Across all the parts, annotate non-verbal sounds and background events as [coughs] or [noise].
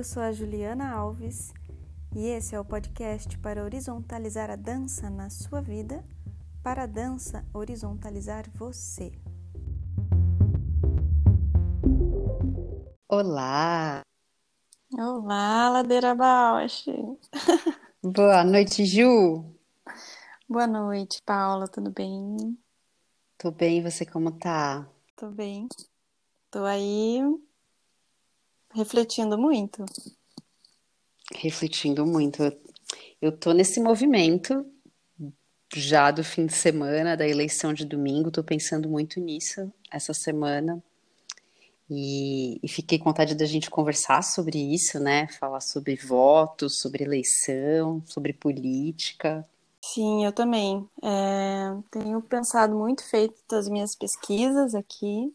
Eu sou a Juliana Alves e esse é o podcast para horizontalizar a dança na sua vida, para a dança horizontalizar você. Olá! Olá, Ladeira Bausch! [laughs] Boa noite, Ju! Boa noite, Paula, tudo bem? Tô bem, você como tá? Tô bem. Tô aí refletindo muito. Refletindo muito. Eu tô nesse movimento já do fim de semana, da eleição de domingo, tô pensando muito nisso essa semana. E, e, fiquei com vontade da gente conversar sobre isso, né? Falar sobre votos, sobre eleição, sobre política. Sim, eu também. É, tenho pensado muito, feito as minhas pesquisas aqui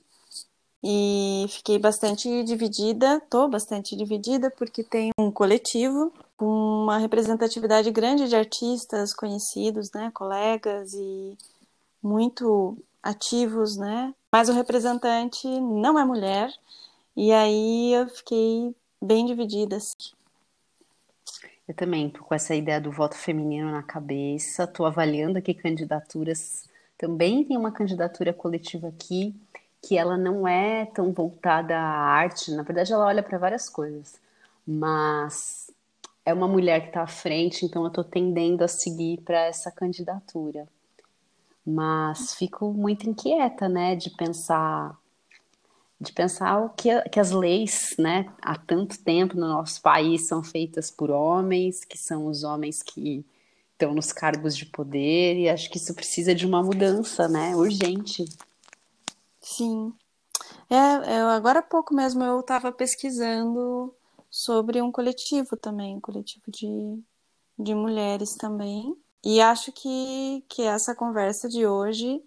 e fiquei bastante dividida, tô bastante dividida porque tem um coletivo com uma representatividade grande de artistas conhecidos, né, colegas e muito ativos, né? Mas o representante não é mulher e aí eu fiquei bem dividida. Assim. Eu também tô com essa ideia do voto feminino na cabeça, tô avaliando aqui candidaturas. Também tem uma candidatura coletiva aqui que ela não é tão voltada à arte, na verdade ela olha para várias coisas, mas é uma mulher que está à frente, então eu estou tendendo a seguir para essa candidatura. Mas fico muito inquieta, né, de pensar de pensar o que, que as leis, né, há tanto tempo no nosso país são feitas por homens, que são os homens que estão nos cargos de poder, e acho que isso precisa de uma mudança, né, urgente. Sim. É, eu, agora há pouco mesmo eu estava pesquisando sobre um coletivo também, um coletivo de, de mulheres também. E acho que, que essa conversa de hoje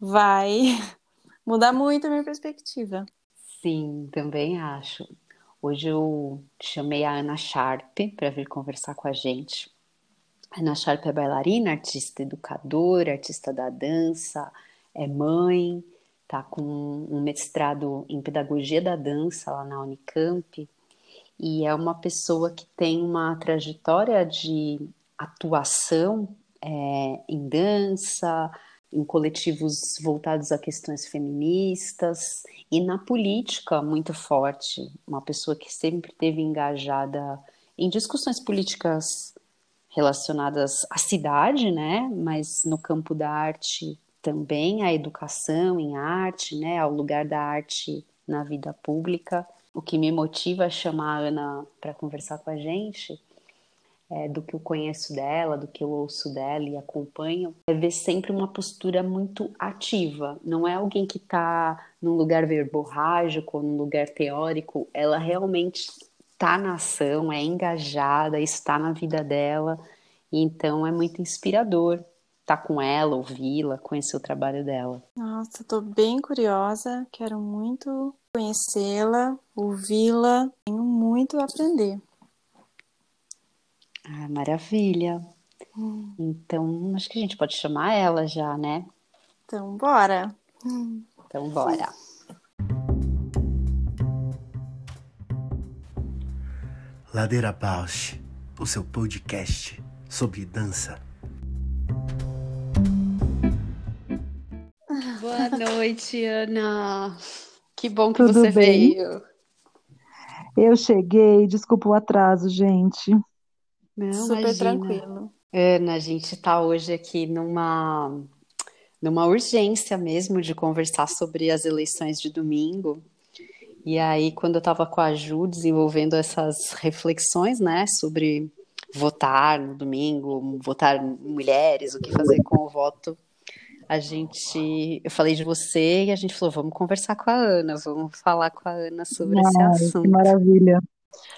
vai [laughs] mudar muito a minha perspectiva. Sim, também acho. Hoje eu chamei a Ana Sharp para vir conversar com a gente. A Ana Sharp é bailarina, artista educadora, artista da dança, é mãe, tá com um mestrado em pedagogia da dança lá na Unicamp e é uma pessoa que tem uma trajetória de atuação é, em dança, em coletivos voltados a questões feministas e na política muito forte, uma pessoa que sempre teve engajada em discussões políticas relacionadas à cidade, né, mas no campo da arte também a educação em arte, né, ao lugar da arte na vida pública. O que me motiva a chamar a Ana para conversar com a gente, é, do que eu conheço dela, do que eu ouço dela e acompanho, é ver sempre uma postura muito ativa. Não é alguém que está num lugar verborrágico, num lugar teórico. Ela realmente está na ação, é engajada, está na vida dela. Então é muito inspirador estar tá com ela, ouvi-la, conhecer o trabalho dela. Nossa, estou bem curiosa, quero muito conhecê-la, ouvi-la, tenho muito a aprender. Ah, maravilha. Hum. Então, acho que a gente pode chamar ela já, né? Então, bora. Então, bora. Ladeira Bausch, o seu podcast sobre dança. Noite, Ana. Que bom que Tudo você bem? veio. Eu cheguei, desculpa o atraso, gente. Não, Super imagina. tranquilo. Ana, a gente está hoje aqui numa, numa urgência mesmo de conversar sobre as eleições de domingo. E aí, quando eu estava com a Ju desenvolvendo essas reflexões, né, sobre votar no domingo, votar mulheres, o que fazer com o voto, a gente, eu falei de você e a gente falou, vamos conversar com a Ana, vamos falar com a Ana sobre esse Ai, assunto. que maravilha.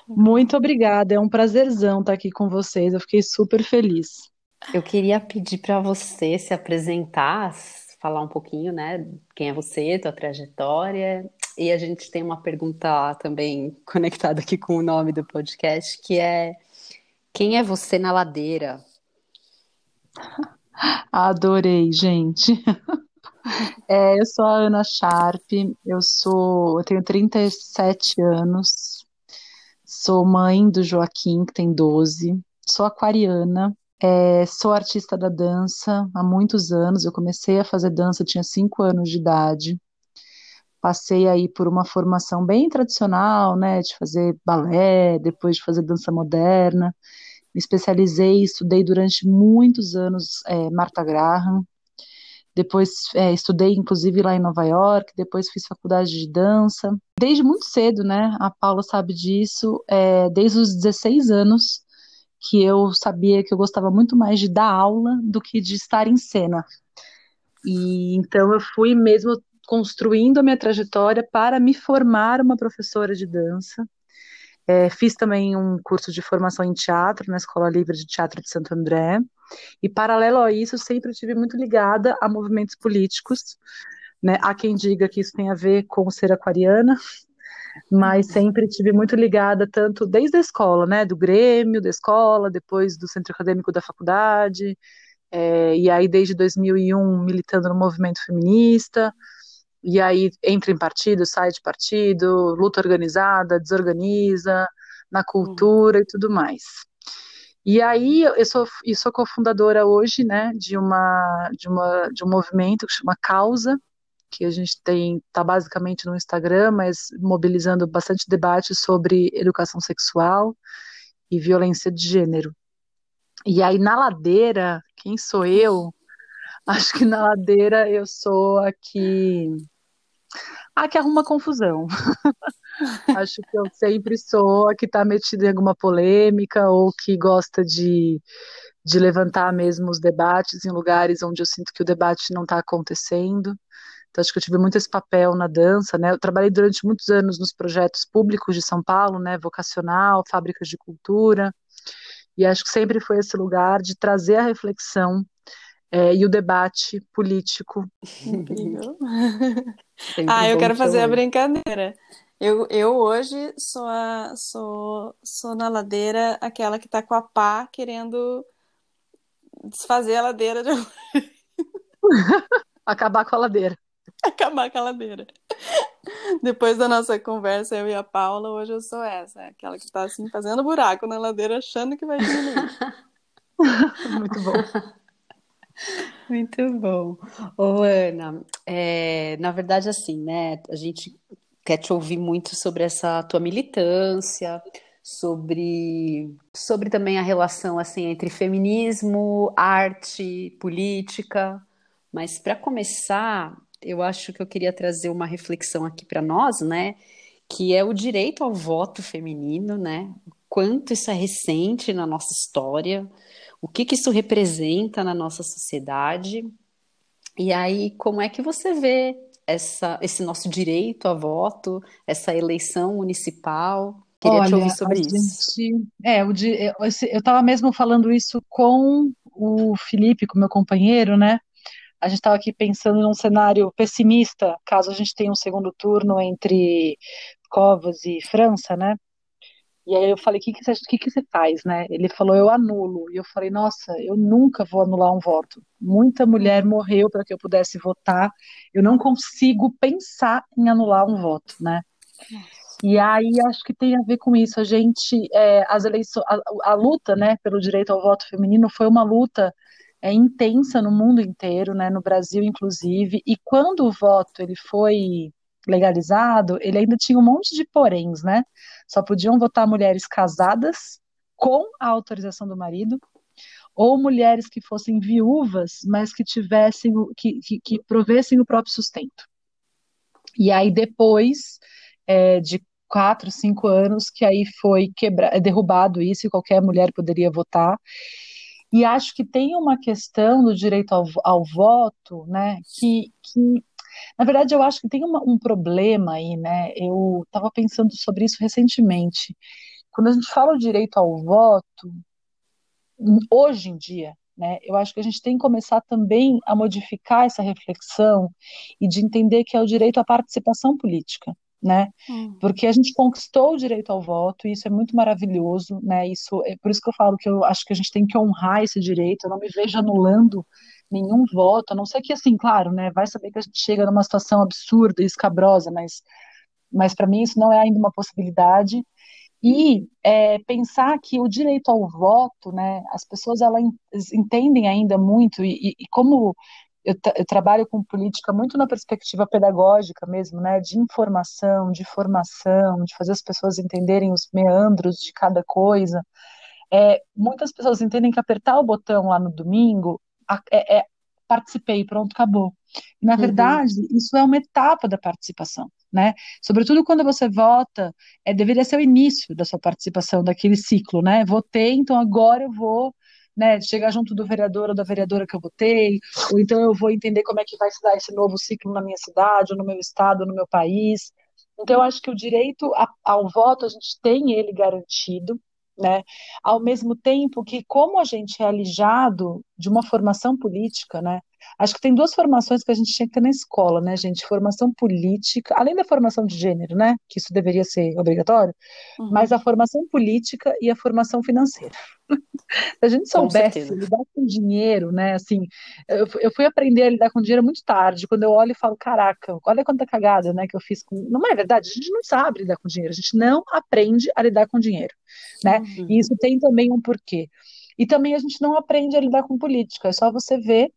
Muito obrigada, é um prazerzão estar aqui com vocês, eu fiquei super feliz. Eu queria pedir para você se apresentar, falar um pouquinho, né? Quem é você, tua trajetória. E a gente tem uma pergunta também [laughs] conectada aqui com o nome do podcast, que é quem é você na ladeira? [laughs] Adorei, gente. [laughs] É, eu sou a Ana Sharp, eu sou, eu tenho 37 anos, sou mãe do Joaquim, que tem 12, sou aquariana, é, sou artista da dança há muitos anos. Eu comecei a fazer dança, tinha 5 anos de idade. Passei aí por uma formação bem tradicional, né, de fazer balé, depois de fazer dança moderna. Me especializei, estudei durante muitos anos é, Martha Graham. Depois é, estudei, inclusive, lá em Nova York. Depois fiz faculdade de dança. Desde muito cedo, né? A Paula sabe disso. É, desde os 16 anos, que eu sabia que eu gostava muito mais de dar aula do que de estar em cena. E então eu fui mesmo construindo a minha trajetória para me formar uma professora de dança. É, fiz também um curso de formação em teatro na Escola Livre de Teatro de Santo André. E paralelo a isso, sempre estive muito ligada a movimentos políticos. Né? Há quem diga que isso tem a ver com ser aquariana, mas sempre estive muito ligada tanto desde a escola, né, do Grêmio, da escola, depois do centro acadêmico da faculdade, é, e aí desde 2001 militando no movimento feminista, e aí entra em partido, sai de partido, luta organizada, desorganiza, na cultura e tudo mais. E aí eu sou, eu sou cofundadora hoje, né, de uma, de uma de um movimento que chama Causa, que a gente tem está basicamente no Instagram, mas mobilizando bastante debate sobre educação sexual e violência de gênero. E aí na ladeira, quem sou eu? Acho que na ladeira eu sou a que a que arruma confusão. [laughs] Acho que eu sempre sou a que está metida em alguma polêmica ou que gosta de, de levantar mesmo os debates em lugares onde eu sinto que o debate não está acontecendo. Então, acho que eu tive muito esse papel na dança, né? Eu trabalhei durante muitos anos nos projetos públicos de São Paulo, né? Vocacional, fábricas de cultura, e acho que sempre foi esse lugar de trazer a reflexão é, e o debate político. Incrível. [laughs] ah, eu quero fazer a brincadeira. Eu, eu hoje sou, a, sou, sou na ladeira aquela que está com a pá querendo desfazer a ladeira de... [laughs] Acabar com a ladeira. [laughs] acabar com a ladeira. Depois da nossa conversa, eu e a Paula, hoje eu sou essa, aquela que está assim fazendo buraco na ladeira, achando que vai diminuir. Muito bom. Muito bom. Ô, Ana, é, na verdade, assim, né, a gente quer te ouvir muito sobre essa tua militância, sobre, sobre também a relação, assim, entre feminismo, arte, política, mas para começar, eu acho que eu queria trazer uma reflexão aqui para nós, né? Que é o direito ao voto feminino, né? Quanto isso é recente na nossa história, o que, que isso representa na nossa sociedade. E aí, como é que você vê essa, esse nosso direito a voto, essa eleição municipal? Queria Olha, te ouvir sobre isso. Gente, é, eu estava mesmo falando isso com o Felipe, com meu companheiro, né? a gente estava aqui pensando num cenário pessimista, caso a gente tenha um segundo turno entre Covas e França, né? E aí eu falei, o que, que, que você faz, né? Ele falou, eu anulo. E eu falei, nossa, eu nunca vou anular um voto. Muita mulher morreu para que eu pudesse votar. Eu não consigo pensar em anular um voto, né? E aí acho que tem a ver com isso. A gente, é, as eleições, a, a, luta, né, pelo direito ao voto feminino foi uma luta é, intensa no mundo inteiro, né, no Brasil inclusive, e quando o voto ele foi legalizado, ele ainda tinha um monte de poréns, né? Só podiam votar mulheres casadas com a autorização do marido, ou mulheres que fossem viúvas, mas que tivessem, que, que, que provessem o próprio sustento. E aí depois é, de quatro, cinco anos, que aí foi quebra, derrubado isso e qualquer mulher poderia votar. E acho que tem uma questão do direito ao, ao voto, né, que, que, na verdade, eu acho que tem uma, um problema aí, né, eu estava pensando sobre isso recentemente. Quando a gente fala o direito ao voto, hoje em dia, né, eu acho que a gente tem que começar também a modificar essa reflexão e de entender que é o direito à participação política né? Hum. Porque a gente conquistou o direito ao voto e isso é muito maravilhoso, né? Isso é por isso que eu falo que eu acho que a gente tem que honrar esse direito. Eu não me vejo anulando nenhum voto, a não ser que assim, claro, né? Vai saber que a gente chega numa situação absurda e escabrosa, mas mas para mim isso não é ainda uma possibilidade. E é, pensar que o direito ao voto, né, as pessoas elas entendem ainda muito, e, e como eu, eu, trabalho com política muito na perspectiva pedagógica mesmo, né, de informação, de formação, de fazer as pessoas entenderem os meandros de cada coisa. É, muitas pessoas entendem que apertar o botão lá no domingo é, é participei, pronto, acabou. E, na uhum. verdade, isso é uma etapa da participação, né? Sobretudo quando você vota, é, deveria ser o início da sua participação, daquele ciclo, né? Votei, então agora eu vou né, chegar junto do vereador ou da vereadora que eu votei, ou então eu vou entender como é que vai se dar esse novo ciclo na minha cidade, ou no meu estado, ou no meu país. Então, eu acho que o direito ao voto, a gente tem ele garantido, né? Ao mesmo tempo que, como a gente é alijado de uma formação política, né? Acho que tem duas formações que a gente tinha que ter na escola, né, gente? Formação política, além da formação de gênero, né? Que isso deveria ser obrigatório, uhum. mas a formação política e a formação financeira. [laughs] Se a gente soubesse lidar com dinheiro, né? Assim, eu, eu, fui aprender a lidar com dinheiro muito tarde, quando eu olho e falo, caraca, olha quanta cagada, né, que eu fiz com. Não é verdade, a gente não sabe lidar com dinheiro, a gente não aprende a lidar com dinheiro, né? Uhum. E isso tem também um porquê. E também a gente não aprende a lidar com política, é só você ver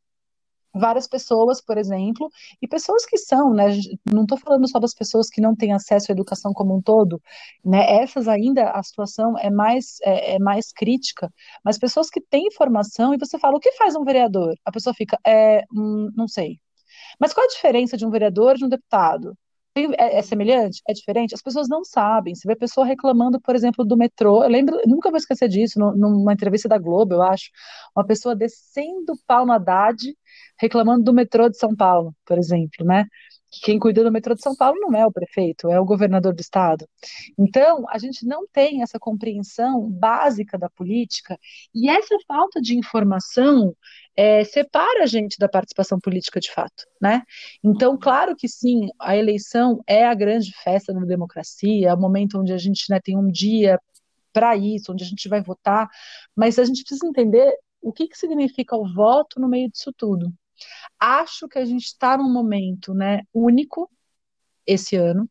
várias pessoas, por exemplo, e pessoas que são, né, não estou falando só das pessoas que não têm acesso à educação como um todo, né, essas ainda a situação é mais, é, é mais crítica, mas pessoas que têm formação e você fala, o que faz um vereador? A pessoa fica, é, hum, não sei. Mas qual a diferença de um vereador de um deputado? É, é, semelhante? É diferente? As pessoas não sabem. Você vê pessoa reclamando, por exemplo, do metrô. Eu lembro, nunca vou esquecer disso, numa entrevista da Globo, eu acho. Uma pessoa descendo pau no Haddad, reclamando do metrô de São Paulo, por exemplo, né? Quem cuida do metrô de São Paulo não é o prefeito, é o governador do estado. Então, a gente não tem essa compreensão básica da política e essa falta de informação é, separa a gente da participação política de fato, né? Então, claro que sim, a eleição é a grande festa da democracia, é o momento onde a gente né, tem um dia para isso, onde a gente vai votar, mas a gente precisa entender o que, que significa o voto no meio disso tudo. Acho que a gente está num momento né, único esse ano,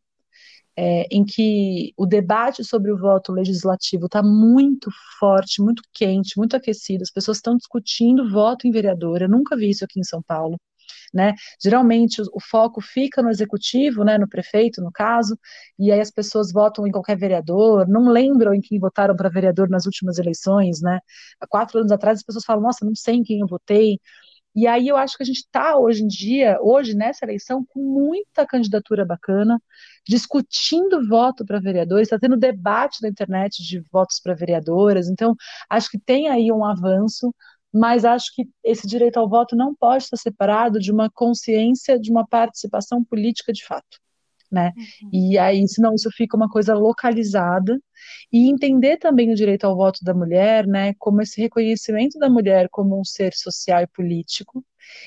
é, em que o debate sobre o voto legislativo está muito forte, muito quente, muito aquecido. As pessoas estão discutindo voto em vereador. Eu nunca vi isso aqui em São Paulo. Né? Geralmente o, o, foco fica no executivo, né, no prefeito, no caso, e aí as pessoas votam em qualquer vereador, não lembram em quem votaram para vereador nas últimas eleições, né? Há quatro anos atrás as pessoas falam, nossa, não sei em quem eu votei. E aí eu acho que a gente está hoje em dia, hoje nessa eleição, com muita candidatura bacana, discutindo voto para vereadores, está tendo debate na internet de votos para vereadoras, então acho que tem aí um avanço, mas acho que esse direito ao voto não pode estar separado de uma consciência de uma participação política de fato né? Uhum. E aí, senão isso fica uma coisa localizada e entender também o direito ao voto da mulher, né, como esse reconhecimento da mulher como um ser social e político,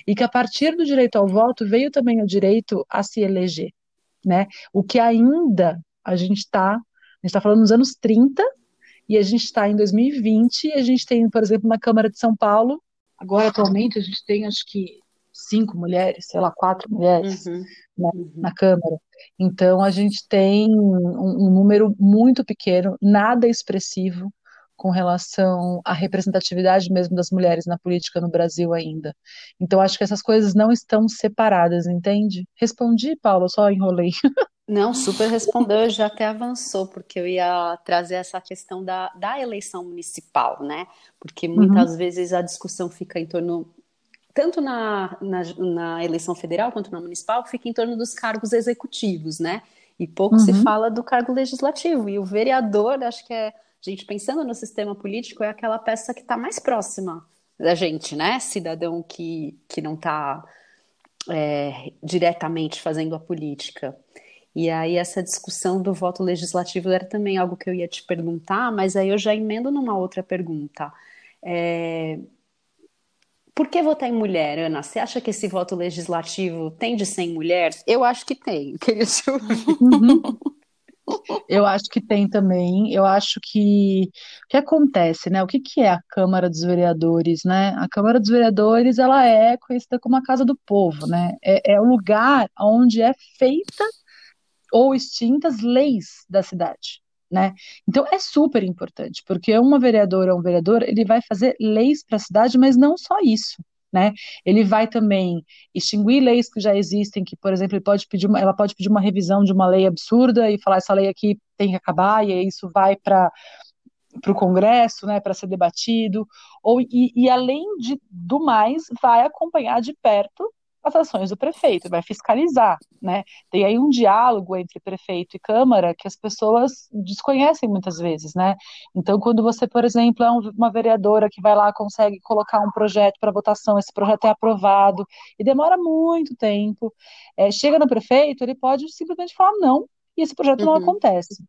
e que a partir do direito ao voto veio também o direito a se eleger, né? O que ainda a gente está, a gente está falando nos anos 30 e a gente está em 2020 e a gente tem, por exemplo, na Câmara de São Paulo, agora atualmente a gente tem acho que cinco mulheres, sei lá, quatro mulheres uhum. Né, uhum. na Câmara. Então a gente tem um, um número muito pequeno, nada expressivo com relação à representatividade mesmo das mulheres na política no Brasil ainda. Então acho que essas coisas não estão separadas, entende? Respondi, Paula, só enrolei. [laughs] Não, super respondeu, já até avançou, porque eu ia trazer essa questão da, da eleição municipal, né? Porque muitas uhum. vezes a discussão fica em torno tanto na, na, na, eleição federal quanto na municipal, fica em torno dos cargos executivos, né? E pouco uhum. se fala do cargo legislativo. E o vereador, acho que é, gente, pensando no sistema político, é aquela peça que está mais próxima da gente, né? Cidadão que, que não está é, diretamente fazendo a política. E aí essa discussão do voto legislativo era também algo que eu ia te perguntar, mas aí eu já emendo numa outra pergunta. É... Por que votar em mulher, Ana? Você acha que esse voto legislativo tem de ser em mulher? Eu acho que tem. [laughs] Queria te ouvir. Uhum. Eu acho que tem também. Eu acho que o que acontece, né? O que, que é a Câmara dos Vereadores, né? A Câmara dos Vereadores ela é conhecida como a Casa do Povo, né? É, é o lugar onde é feita ou extintas leis da cidade. Né? Então é super importante, porque uma vereadora ou um vereador, ele vai fazer leis para a cidade, mas não só isso. Né? Ele vai também extinguir leis que já existem, que, por exemplo, pode uma, ela pode pedir uma revisão de uma lei absurda e falar essa lei aqui tem que acabar, e isso vai para para o Congresso, né, para ser debatido, ou e, e além de, do mais, vai acompanhar de perto as ações do prefeito, vai fiscalizar, né? Tem aí um diálogo entre prefeito e Câmara que as pessoas desconhecem muitas vezes, né? Então, quando você, por exemplo, é uma vereadora que vai lá consegue colocar um projeto para votação, esse projeto é aprovado e demora muito tempo, é, chega no prefeito, ele pode simplesmente falar não e esse projeto uhum. não acontece.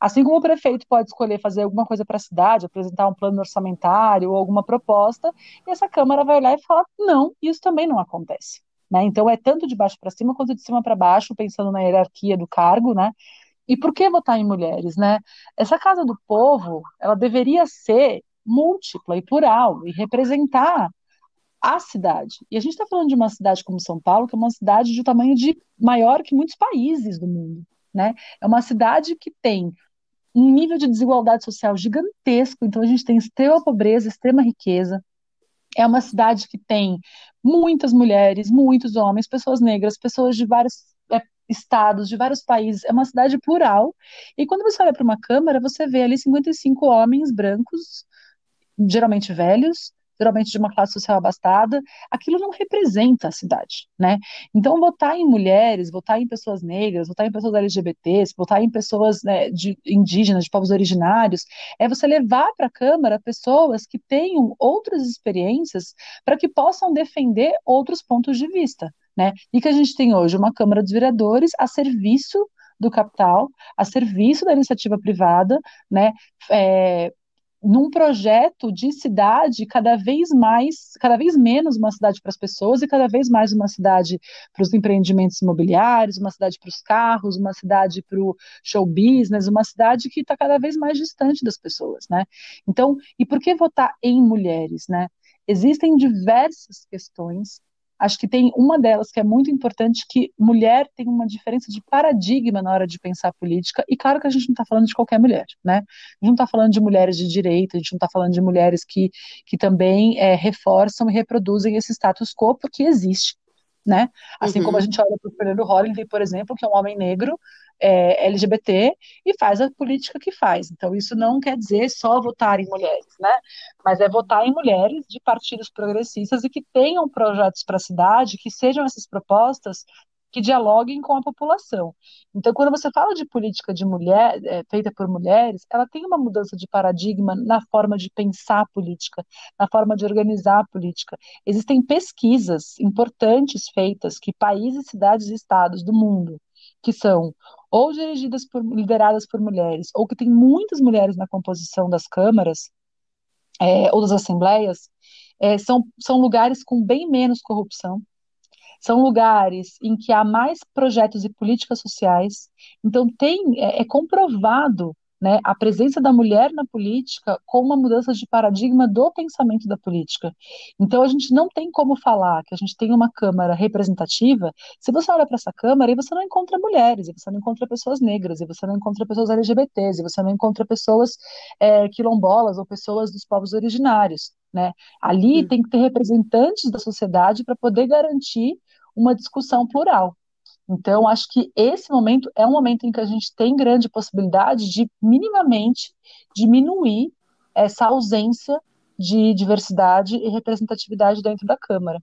Assim como o prefeito pode escolher fazer alguma coisa para a cidade, apresentar um plano orçamentário ou alguma proposta, e essa Câmara vai lá e fala não, isso também não acontece. Né? Então é tanto de baixo para cima quanto de cima para baixo, pensando na hierarquia do cargo, né? E por que votar em mulheres, né? Essa casa do povo, ela deveria ser múltipla e plural e representar a cidade. E a gente está falando de uma cidade como São Paulo, que é uma cidade de tamanho de maior que muitos países do mundo, né? É uma cidade que tem um nível de desigualdade social gigantesco, então a gente tem extrema pobreza, extrema riqueza, é uma cidade que tem muitas mulheres, muitos homens, pessoas negras, pessoas de vários é, estados, de vários países. É uma cidade plural. E quando você olha para uma câmara, você vê ali 55 homens brancos, geralmente velhos, geralmente de uma classe social abastada, aquilo não representa a cidade, né? Então, votar em mulheres, votar em pessoas negras, votar em pessoas LGBTs, votar em pessoas né, de, indígenas, de povos originários, é você levar para a Câmara pessoas que tenham outras experiências para que possam defender outros pontos de vista, né? E que a gente tem hoje uma Câmara dos Vereadores a serviço do capital, a serviço da iniciativa privada, né, é, num projeto de cidade cada vez mais, cada vez menos uma cidade para as pessoas e cada vez mais uma cidade para os empreendimentos imobiliários, uma cidade para os carros, uma cidade para o show business, uma cidade que está cada vez mais distante das pessoas, né? Então, e por que votar em mulheres, né? Existem diversas questões Acho que tem uma delas que é muito importante, que mulher tem uma diferença de paradigma na hora de pensar política, e claro que a gente não está falando de qualquer mulher, né? A gente não está falando de mulheres de direita, a gente não está falando de mulheres que, que também é, reforçam e reproduzem esse status quo, porque existe, né? Assim uhum. como a gente olha para o Fernando Holliday, por exemplo, que é um homem negro, é, LGBT e faz a política que faz. Então, isso não quer dizer só votar em mulheres, né? Mas é votar em mulheres de partidos progressistas e que tenham projetos para a cidade, que sejam essas propostas que dialoguem com a população. Então, quando você fala de política de mulher, é, feita por mulheres, ela tem uma mudança de paradigma na forma de pensar a política, na forma de organizar a política. Existem pesquisas importantes feitas que países, cidades e estados do mundo que são ou dirigidas por lideradas por mulheres, ou que tem muitas mulheres na composição das câmaras é, ou das assembleias, é, são, são lugares com bem menos corrupção, são lugares em que há mais projetos e políticas sociais. Então tem é, é comprovado né, a presença da mulher na política com uma mudança de paradigma do pensamento da política. Então a gente não tem como falar que a gente tem uma Câmara representativa se você olha para essa Câmara e você não encontra mulheres, e você não encontra pessoas negras, e você não encontra pessoas LGBTs, e você não encontra pessoas é, quilombolas ou pessoas dos povos originários. Né? Ali hum. tem que ter representantes da sociedade para poder garantir uma discussão plural. Então, acho que esse momento é um momento em que a gente tem grande possibilidade de minimamente diminuir essa ausência de diversidade e representatividade dentro da Câmara.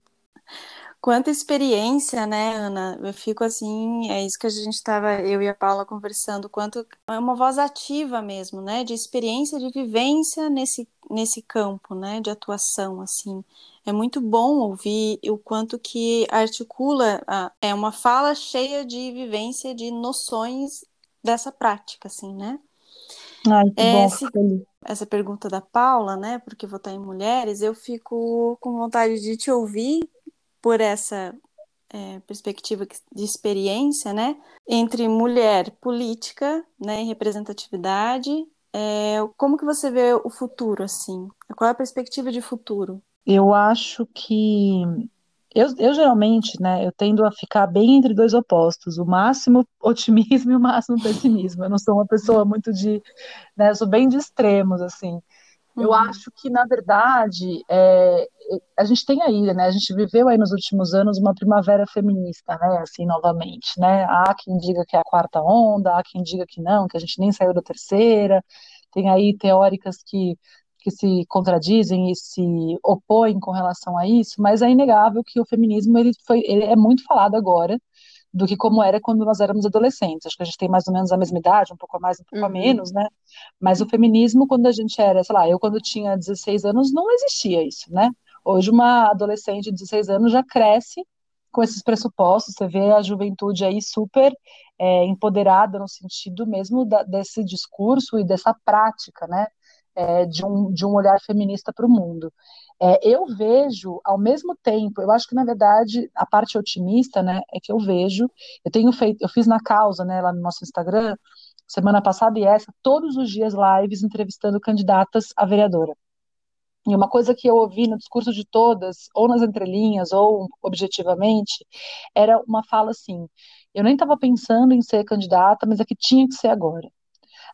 Quanta experiência, né, Ana? Eu fico assim, é isso que a gente estava, eu e a Paula conversando, quanto é uma voz ativa mesmo, né, de experiência, de vivência nesse, nesse campo, né, de atuação, assim. É muito bom ouvir o quanto que articula, é uma fala cheia de vivência, de noções dessa prática, assim, né? Ai, que é, bom, se, essa pergunta da Paula, né, porque votar em mulheres, eu fico com vontade de te ouvir por essa é, perspectiva de experiência, né, entre mulher política, né, e representatividade, é, como que você vê o futuro, assim? Qual é a perspectiva de futuro? Eu acho que eu, eu, geralmente, né, eu tendo a ficar bem entre dois opostos, o máximo otimismo [laughs] e o máximo pessimismo. Eu não sou uma pessoa muito de, né, eu sou bem de extremos, assim. Eu uhum. acho que, na verdade, é, a gente tem aí, né? A gente viveu aí nos últimos anos uma primavera feminista, né? Assim, novamente, né? Há quem diga que é a quarta onda, há quem diga que não, que a gente nem saiu da terceira. Tem aí teóricas que, que se contradizem e se opõem com relação a isso, mas é inegável que o feminismo ele foi, ele é muito falado agora do que como era quando nós éramos adolescentes. Acho que a gente tem mais ou menos a mesma idade, um pouco a mais, um pouco uhum. a menos, né? Mas o feminismo, quando a gente era, sei lá, eu quando tinha 16 anos, não existia isso, né? Hoje uma adolescente de 16 anos já cresce com esses pressupostos, você vê a juventude aí super é, empoderada no sentido mesmo da, desse discurso e dessa prática, né? É, de, um, de um olhar feminista para o mundo. É, eu vejo, ao mesmo tempo, eu acho que na verdade a parte otimista, né, é que eu vejo, eu tenho feito, eu fiz na causa, né, lá no nosso Instagram, semana passada e essa, todos os dias lives entrevistando candidatas a vereadora. E uma coisa que eu ouvi no discurso de todas, ou nas entrelinhas, ou objetivamente, era uma fala assim: eu nem estava pensando em ser candidata, mas é que tinha que ser agora.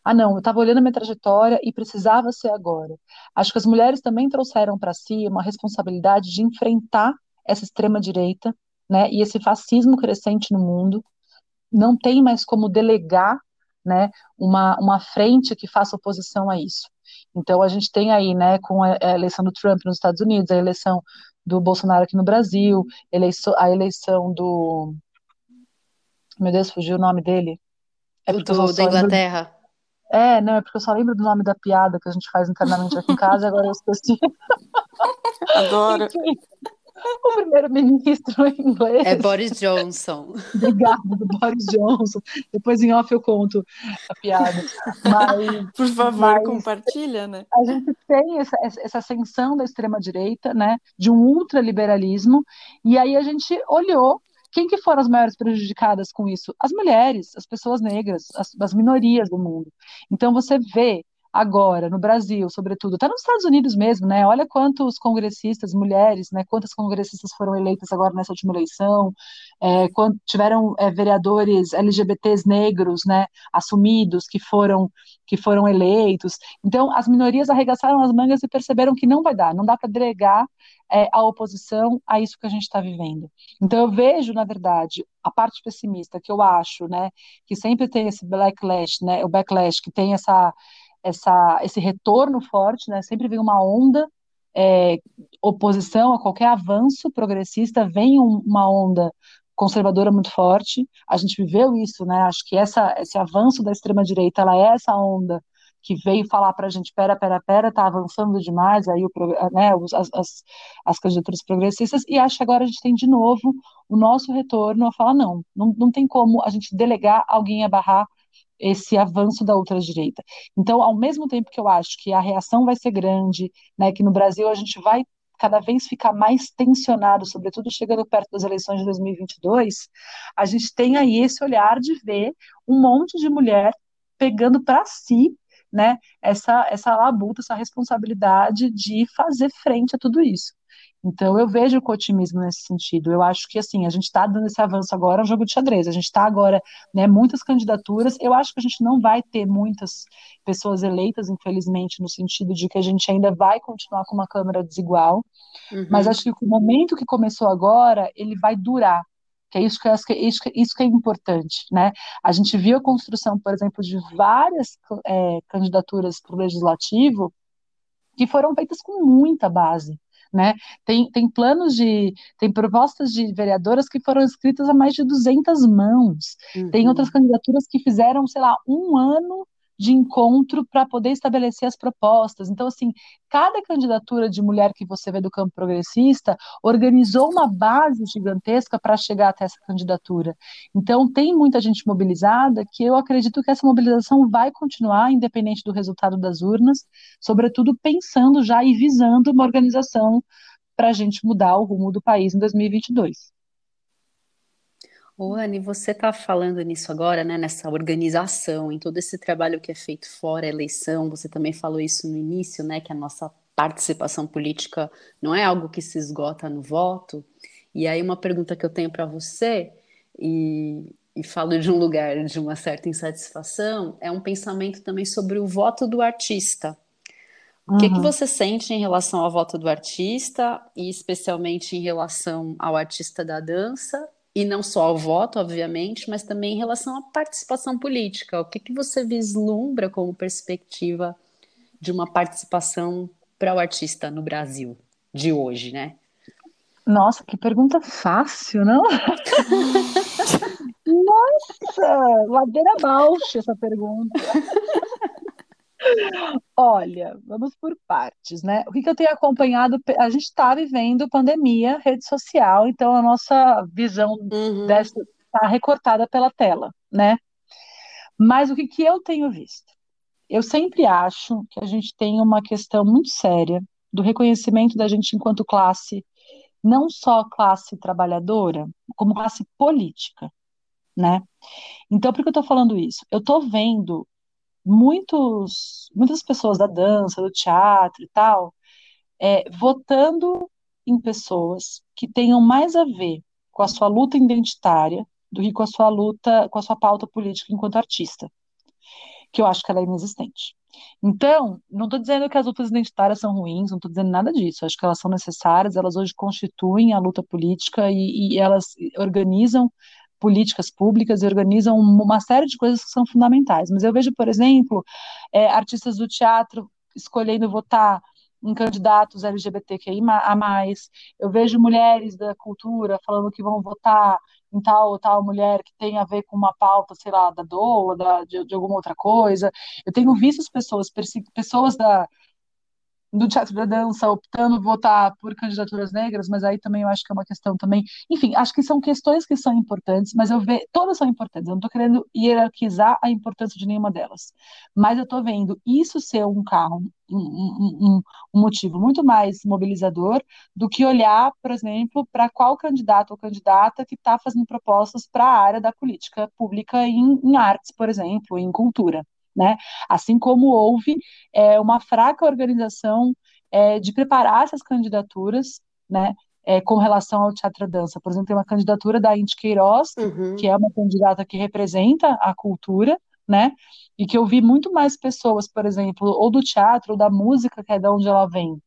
Ah, não, eu estava olhando a minha trajetória e precisava ser agora. Acho que as mulheres também trouxeram para si uma responsabilidade de enfrentar essa extrema-direita, né, e esse fascismo crescente no mundo. Não tem mais como delegar, né, uma, uma frente que faça oposição a isso. Então, a gente tem aí, né, com a eleição do Trump nos Estados Unidos, a eleição do Bolsonaro aqui no Brasil, a eleição do. Meu Deus, fugiu o nome dele. É do, da Inglaterra. É, não, é porque eu só lembro do nome da piada que a gente faz internamente aqui em casa, agora eu esqueci. [laughs] Adoro. Enfim, [laughs] o primeiro-ministro [laughs] inglês. É Boris Johnson. [laughs] Obrigada, Boris Johnson. Depois em off eu conto a piada. Mas, Por favor, mas compartilha, né? A gente tem essa, essa ascensão da extrema-direita, né? De um ultraliberalismo, e aí a gente olhou quem que foram as maiores prejudicadas com isso? As mulheres, as pessoas negras, as, as minorias do mundo. Então você vê agora no Brasil, sobretudo, até nos Estados Unidos mesmo, né? Olha quantos congressistas, mulheres, né? Quantas congressistas foram eleitas agora nessa última eleição, é, tiveram é, vereadores LGBTs negros, né? Assumidos que foram que foram eleitos. Então, as minorias arregaçaram as mangas e perceberam que não vai dar, não dá para delegar é, a oposição a isso que a gente está vivendo. Então eu vejo, na verdade, a parte pessimista que eu acho, né, que sempre tem esse backlash, né, o backlash que tem essa, essa, esse retorno forte, né, sempre vem uma onda é, oposição a qualquer avanço progressista, vem um, uma onda conservadora muito forte. A gente viveu isso, né? Acho que essa, esse avanço da extrema direita, ela é essa onda que veio falar para a gente, pera, pera, pera, está avançando demais, aí o, né, as, as, as, candidaturas progressistas, e acho que agora a gente tem de novo o nosso retorno a falar, não, não, não tem como a gente delegar alguém a barrar esse avanço da ultradireita. Então, ao mesmo tempo que eu acho que a reação vai ser grande, né, que no Brasil a gente vai cada vez ficar mais tensionado, sobretudo chegando perto das eleições de 2022, a gente tem aí esse olhar de ver um monte de mulher pegando para si né, essa, essa labuta, essa responsabilidade de fazer frente a tudo isso. Então, eu vejo com otimismo nesse sentido. Eu acho que, assim, a gente está dando esse avanço agora, é um jogo de xadrez. A gente está agora, né, muitas candidaturas. Eu acho que a gente não vai ter muitas pessoas eleitas, infelizmente, no sentido de que a gente ainda vai continuar com uma Câmara desigual. Uhum. Mas acho que o momento que começou agora, ele vai durar que é isso que, é, isso que é importante, né? A gente viu a construção, por exemplo, de várias é, candidaturas para o legislativo que foram feitas com muita base, né? Tem, tem planos de, tem propostas de vereadoras que foram escritas a mais de 200 mãos. Uhum. Tem outras candidaturas que fizeram, sei lá, um ano de encontro para poder estabelecer as propostas. Então, assim, cada candidatura de mulher que você vê do campo progressista organizou uma base gigantesca para chegar até essa candidatura. Então, tem muita gente mobilizada que eu acredito que essa mobilização vai continuar, independente do resultado das urnas, sobretudo pensando já e visando uma organização para a gente mudar o rumo do país em 2022. Ô, Anne, você está falando nisso agora, né, nessa organização, em todo esse trabalho que é feito fora a eleição, você também falou isso no início, né, que a nossa participação política não é algo que se esgota no voto. E aí uma pergunta que eu tenho para você, e, e falo de um lugar de uma certa insatisfação, é um pensamento também sobre o voto do artista. O que, que uhum. você sente em relação ao voto do artista, e especialmente em relação ao artista da dança, e não só ao voto, obviamente, mas também em relação à participação política. O que, que você vislumbra como perspectiva de uma participação para o artista no Brasil de hoje, né? Nossa, que pergunta fácil, não? [laughs] Nossa, ladeira abaixo essa pergunta. Olha, vamos por partes, né? O que, que eu tenho acompanhado? A gente está vivendo pandemia, rede social, então a nossa visão uhum. está recortada pela tela, né? Mas o que, que eu tenho visto? Eu sempre acho que a gente tem uma questão muito séria do reconhecimento da gente enquanto classe, não só classe trabalhadora, como classe política, né? Então, por que eu estou falando isso? Eu estou vendo muitos, muitas pessoas da dança, do teatro e tal, é, votando em pessoas que tenham mais a ver com a sua luta identitária do que com a sua luta, com a sua pauta política enquanto artista, que eu acho que ela é inexistente. Então, não estou dizendo que as lutas identitárias são ruins, não estou dizendo nada disso. Acho que elas são necessárias, elas hoje constituem a luta política e, e elas organizam políticas públicas e organizam uma série de coisas que são fundamentais. Mas eu vejo, por exemplo, é, artistas do teatro escolhendo votar em candidatos LGBTQI a mais. Eu vejo mulheres da cultura falando que vão votar em tal ou tal mulher que tem a ver com uma pauta, sei lá, da doula, da, de, de alguma outra coisa. Eu tenho visto as pessoas, pessoas da, do teatro da dança optando votar por candidaturas negras, mas aí também eu acho que é uma questão também. Enfim, acho que são questões que são importantes, mas eu vejo. Todas são importantes, eu não estou querendo hierarquizar a importância de nenhuma delas. Mas eu estou vendo isso ser um carro, um, um, um, motivo muito mais mobilizador do que olhar, por exemplo, para qual candidato ou candidata que está fazendo propostas para a área da política pública em, em artes, por exemplo, em cultura né? Assim como houve é, uma fraca organização é, de preparar essas candidaturas, né? É, com relação ao teatro dança. Por exemplo, tem uma candidatura da Indy Queiroz, uhum. que é uma candidata que representa a cultura, né? E que eu vi muito mais pessoas, por exemplo, ou do teatro, ou da música, que é de onde ela vem,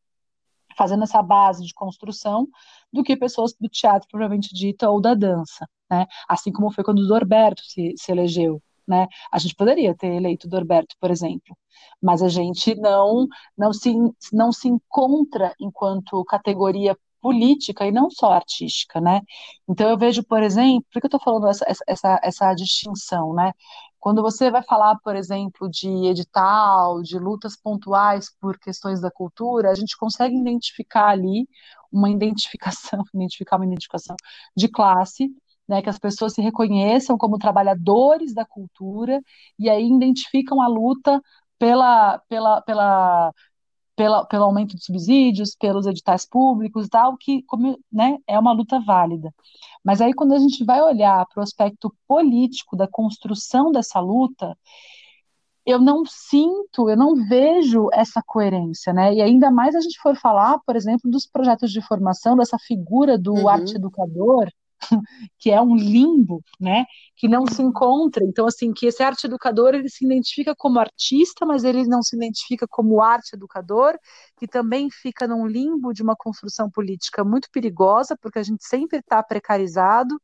fazendo essa base de construção, do que pessoas do teatro, provavelmente dita, ou da dança, né? Assim como foi quando o Norberto se, se elegeu, né? A gente poderia ter eleito Dorberto, por exemplo, mas a gente não não se não se encontra enquanto categoria política e não só artística, né? Então eu vejo, por exemplo, por que eu estou falando essa, essa, essa distinção, né? Quando você vai falar, por exemplo, de edital, de lutas pontuais por questões da cultura, a gente consegue identificar ali uma identificação, [laughs] identificar uma identificação de classe né, que as pessoas se reconheçam como trabalhadores da cultura e aí identificam a luta pela, pela, pela, pela, pelo aumento de subsídios, pelos editais públicos, tal, que como, né, é uma luta válida. Mas aí quando a gente vai olhar para o aspecto político da construção dessa luta, eu não sinto, eu não vejo essa coerência, né? E ainda mais a gente for falar, por exemplo, dos projetos de formação, dessa figura do uhum. arte educador, [laughs] que é um limbo, né, que não se encontra. Então, assim, que esse arte educador ele se identifica como artista, mas ele não se identifica como arte educador, que também fica num limbo de uma construção política muito perigosa, porque a gente sempre está precarizado.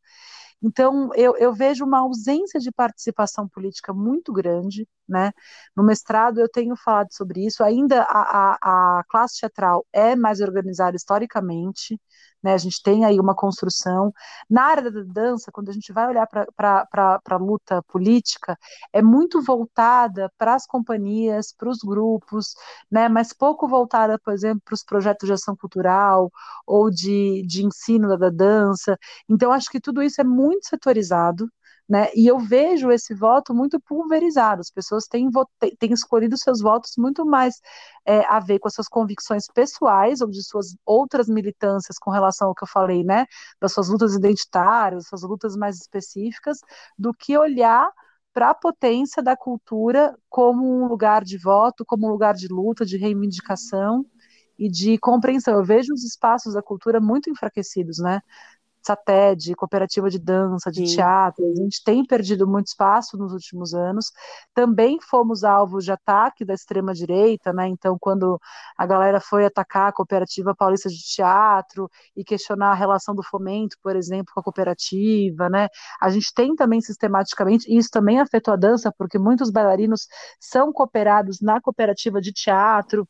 Então, eu, eu vejo uma ausência de participação política muito grande, né? No mestrado eu tenho falado sobre isso, ainda a, a, a classe teatral é mais organizada historicamente, né? A gente tem aí uma construção. Na área da dança, quando a gente vai olhar para a luta política, é muito voltada para as companhias, para os grupos, né? mas pouco voltada, por exemplo, para os projetos de ação cultural ou de, de ensino da, da dança. Então, acho que tudo isso é muito setorizado. Né? E eu vejo esse voto muito pulverizado. As pessoas têm, têm escolhido seus votos muito mais é, a ver com as suas convicções pessoais ou de suas outras militâncias com relação ao que eu falei, né? Das suas lutas identitárias, suas lutas mais específicas, do que olhar para a potência da cultura como um lugar de voto, como um lugar de luta, de reivindicação e de compreensão. Eu vejo os espaços da cultura muito enfraquecidos, né? SATED, cooperativa de dança, de Sim. teatro, a gente tem perdido muito espaço nos últimos anos. Também fomos alvos de ataque da extrema-direita, né? Então, quando a galera foi atacar a cooperativa paulista de teatro e questionar a relação do fomento, por exemplo, com a cooperativa, né? A gente tem também sistematicamente, e isso também afetou a dança, porque muitos bailarinos são cooperados na cooperativa de teatro,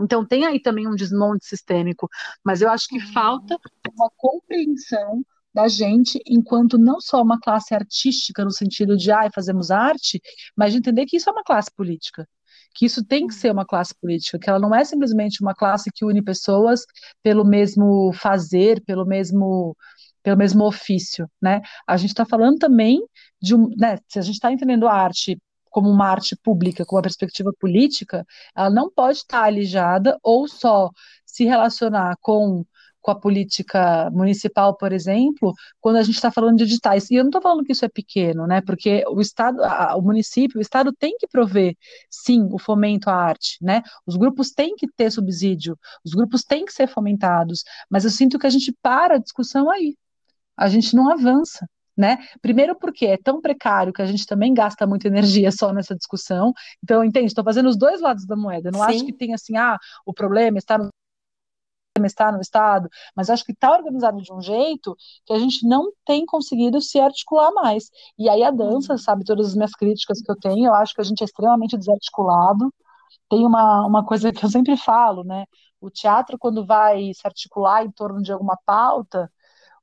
então tem aí também um desmonte sistêmico, mas eu acho que uhum. falta uma compreensão da gente enquanto não só uma classe artística no sentido de ah, fazemos arte, mas de entender que isso é uma classe política, que isso tem que ser uma classe política, que ela não é simplesmente uma classe que une pessoas pelo mesmo fazer, pelo mesmo pelo mesmo ofício, né? A gente está falando também de um, né? Se a gente está entendendo a arte como uma arte pública, com uma perspectiva política, ela não pode estar alijada ou só se relacionar com com a política municipal, por exemplo, quando a gente está falando de digitais. E eu não estou falando que isso é pequeno, né? Porque o Estado, a, o município, o Estado tem que prover, sim, o fomento à arte, né? Os grupos têm que ter subsídio, os grupos têm que ser fomentados, mas eu sinto que a gente para a discussão aí. A gente não avança né? Primeiro porque é tão precário que a gente também gasta muita energia só nessa discussão. Então, entende? Estou fazendo os dois lados da moeda. não Sim. acho que tem assim, ah, o problema está no está no Estado, mas acho que está organizado de um jeito que a gente não tem conseguido se articular mais. E aí a dança, uhum. sabe, todas as minhas críticas que eu tenho, eu acho que a gente é extremamente desarticulado. Tem uma, uma coisa que eu sempre falo, né? O teatro, quando vai se articular em torno de alguma pauta,